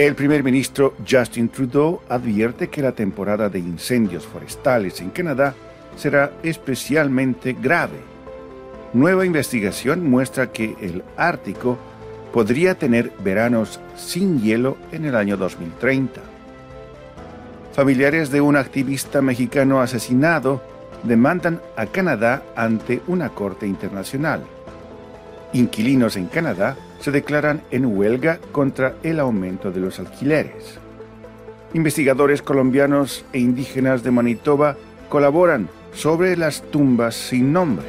El primer ministro Justin Trudeau advierte que la temporada de incendios forestales en Canadá será especialmente grave. Nueva investigación muestra que el Ártico podría tener veranos sin hielo en el año 2030. Familiares de un activista mexicano asesinado demandan a Canadá ante una corte internacional. Inquilinos en Canadá se declaran en huelga contra el aumento de los alquileres. Investigadores colombianos e indígenas de Manitoba colaboran sobre las tumbas sin nombre.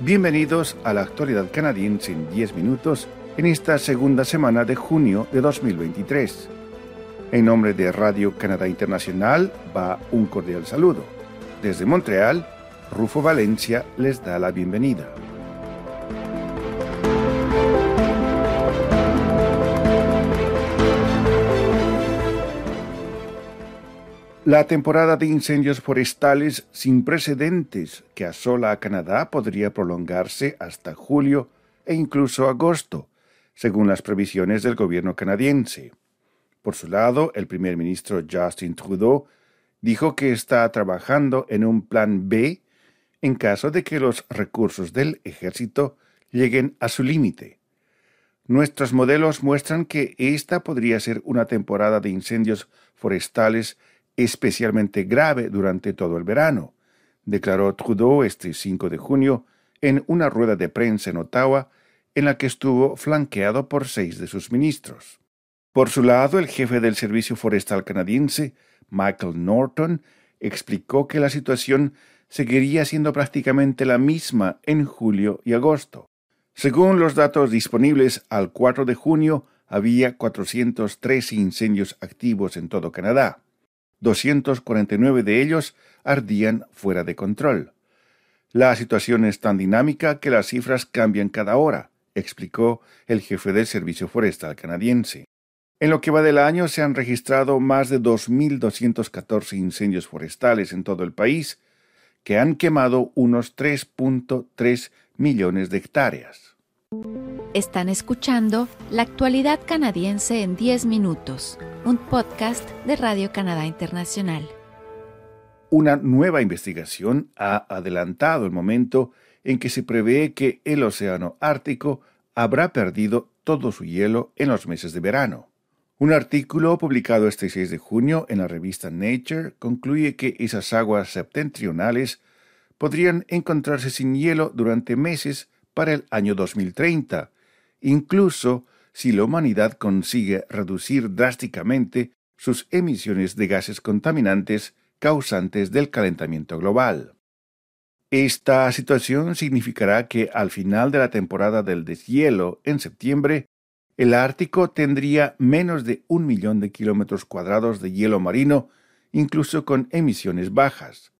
Bienvenidos a la actualidad canadiense en 10 minutos en esta segunda semana de junio de 2023. En nombre de Radio Canadá Internacional va un cordial saludo. Desde Montreal, Rufo Valencia les da la bienvenida. La temporada de incendios forestales sin precedentes que asola a Canadá podría prolongarse hasta julio e incluso agosto, según las previsiones del gobierno canadiense. Por su lado, el primer ministro Justin Trudeau dijo que está trabajando en un plan B en caso de que los recursos del ejército lleguen a su límite. Nuestros modelos muestran que esta podría ser una temporada de incendios forestales especialmente grave durante todo el verano, declaró Trudeau este 5 de junio en una rueda de prensa en Ottawa en la que estuvo flanqueado por seis de sus ministros. Por su lado, el jefe del Servicio Forestal canadiense, Michael Norton, explicó que la situación seguiría siendo prácticamente la misma en julio y agosto. Según los datos disponibles al 4 de junio, había 403 incendios activos en todo Canadá. 249 de ellos ardían fuera de control. La situación es tan dinámica que las cifras cambian cada hora, explicó el jefe del Servicio Forestal canadiense. En lo que va del año se han registrado más de 2.214 incendios forestales en todo el país, que han quemado unos 3.3 millones de hectáreas. Están escuchando La actualidad canadiense en 10 minutos, un podcast de Radio Canadá Internacional. Una nueva investigación ha adelantado el momento en que se prevé que el Océano Ártico habrá perdido todo su hielo en los meses de verano. Un artículo publicado este 6 de junio en la revista Nature concluye que esas aguas septentrionales podrían encontrarse sin hielo durante meses para el año 2030, incluso si la humanidad consigue reducir drásticamente sus emisiones de gases contaminantes causantes del calentamiento global. Esta situación significará que al final de la temporada del deshielo en septiembre, el Ártico tendría menos de un millón de kilómetros cuadrados de hielo marino, incluso con emisiones bajas.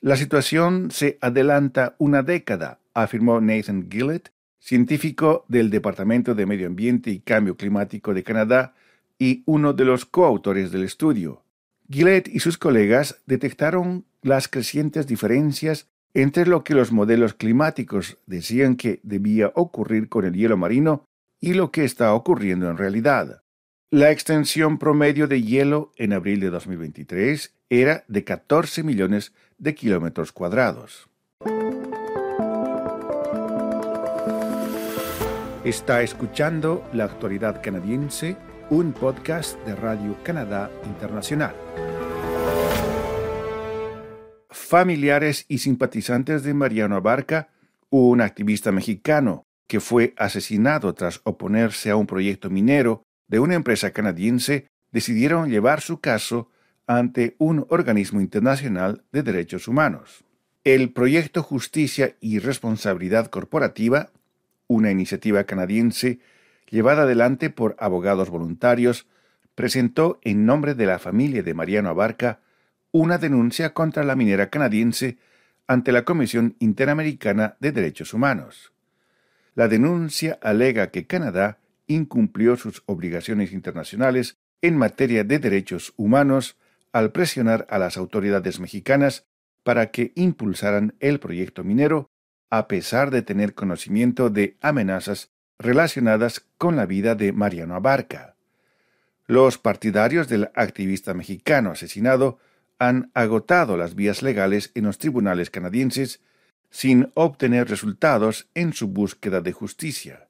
La situación se adelanta una década, afirmó Nathan Gillett, científico del Departamento de Medio Ambiente y Cambio Climático de Canadá y uno de los coautores del estudio. Gillett y sus colegas detectaron las crecientes diferencias entre lo que los modelos climáticos decían que debía ocurrir con el hielo marino y lo que está ocurriendo en realidad. La extensión promedio de hielo en abril de 2023 era de 14 millones de kilómetros cuadrados. Está escuchando La Actualidad Canadiense, un podcast de Radio Canadá Internacional. Familiares y simpatizantes de Mariano Abarca, un activista mexicano que fue asesinado tras oponerse a un proyecto minero de una empresa canadiense, decidieron llevar su caso ante un organismo internacional de derechos humanos. El proyecto Justicia y Responsabilidad Corporativa, una iniciativa canadiense llevada adelante por abogados voluntarios, presentó en nombre de la familia de Mariano Abarca una denuncia contra la minera canadiense ante la Comisión Interamericana de Derechos Humanos. La denuncia alega que Canadá incumplió sus obligaciones internacionales en materia de derechos humanos al presionar a las autoridades mexicanas para que impulsaran el proyecto minero a pesar de tener conocimiento de amenazas relacionadas con la vida de Mariano Abarca. Los partidarios del activista mexicano asesinado han agotado las vías legales en los tribunales canadienses sin obtener resultados en su búsqueda de justicia.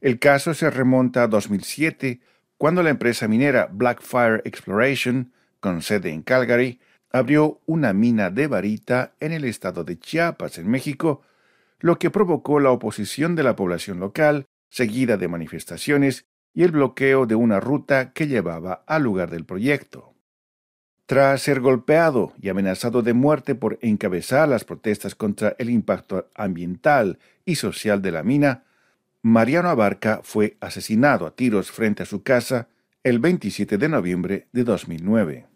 El caso se remonta a 2007, cuando la empresa minera Blackfire Exploration, con sede en Calgary, abrió una mina de varita en el estado de Chiapas, en México, lo que provocó la oposición de la población local, seguida de manifestaciones y el bloqueo de una ruta que llevaba al lugar del proyecto. Tras ser golpeado y amenazado de muerte por encabezar las protestas contra el impacto ambiental y social de la mina, Mariano Abarca fue asesinado a tiros frente a su casa el 27 de noviembre de 2009.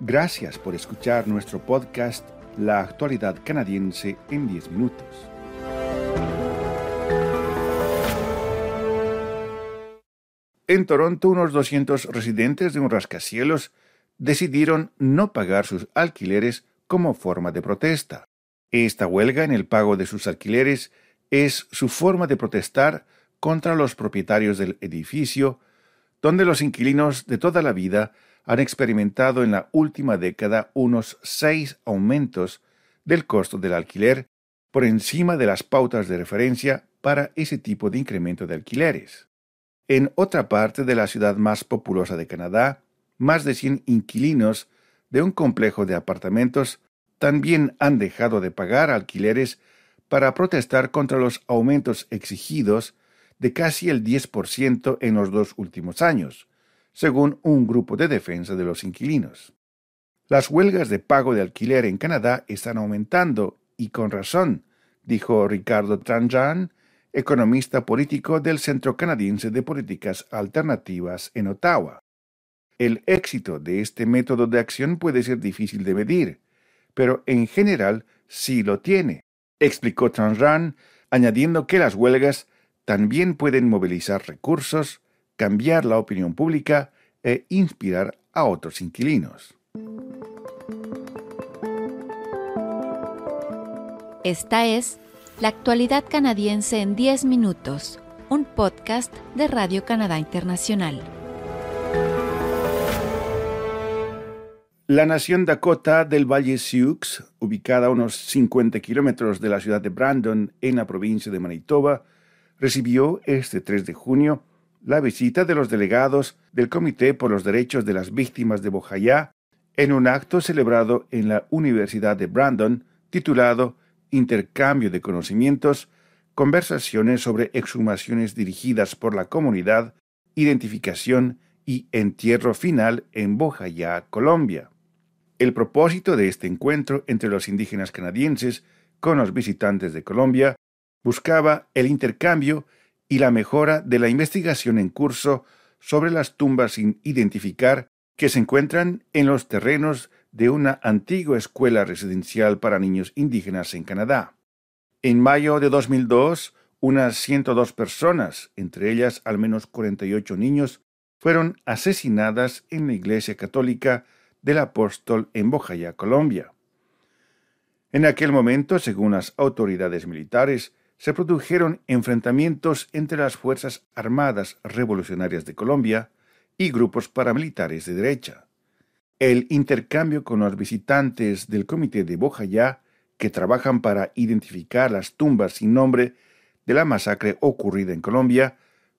Gracias por escuchar nuestro podcast La actualidad canadiense en 10 minutos. En Toronto, unos 200 residentes de un rascacielos decidieron no pagar sus alquileres como forma de protesta. Esta huelga en el pago de sus alquileres es su forma de protestar contra los propietarios del edificio, donde los inquilinos de toda la vida han experimentado en la última década unos seis aumentos del costo del alquiler por encima de las pautas de referencia para ese tipo de incremento de alquileres. En otra parte de la ciudad más populosa de Canadá, más de 100 inquilinos de un complejo de apartamentos también han dejado de pagar alquileres para protestar contra los aumentos exigidos de casi el 10% en los dos últimos años, según un grupo de defensa de los inquilinos. Las huelgas de pago de alquiler en Canadá están aumentando y con razón, dijo Ricardo Tranjan, economista político del Centro Canadiense de Políticas Alternativas en Ottawa. El éxito de este método de acción puede ser difícil de medir, pero en general sí lo tiene, explicó Tranjan, añadiendo que las huelgas también pueden movilizar recursos, cambiar la opinión pública e inspirar a otros inquilinos. Esta es La actualidad canadiense en 10 minutos, un podcast de Radio Canadá Internacional. La nación Dakota del Valle Sioux, ubicada a unos 50 kilómetros de la ciudad de Brandon, en la provincia de Manitoba, recibió este 3 de junio la visita de los delegados del Comité por los Derechos de las Víctimas de Bojayá en un acto celebrado en la Universidad de Brandon titulado Intercambio de Conocimientos, conversaciones sobre exhumaciones dirigidas por la comunidad, identificación y entierro final en Bojayá, Colombia. El propósito de este encuentro entre los indígenas canadienses con los visitantes de Colombia buscaba el intercambio y la mejora de la investigación en curso sobre las tumbas sin identificar que se encuentran en los terrenos de una antigua escuela residencial para niños indígenas en Canadá. En mayo de 2002, unas 102 personas, entre ellas al menos 48 niños, fueron asesinadas en la Iglesia Católica del Apóstol en Bojaya, Colombia. En aquel momento, según las autoridades militares, se produjeron enfrentamientos entre las Fuerzas Armadas Revolucionarias de Colombia y grupos paramilitares de derecha. El intercambio con los visitantes del Comité de Bojayá, que trabajan para identificar las tumbas sin nombre de la masacre ocurrida en Colombia,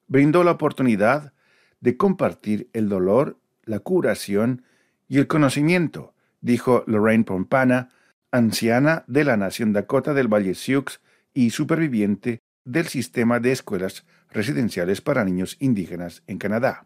brindó la oportunidad de compartir el dolor, la curación y el conocimiento, dijo Lorraine Pompana, anciana de la Nación Dakota del Valle Sioux, y superviviente del sistema de escuelas residenciales para niños indígenas en Canadá.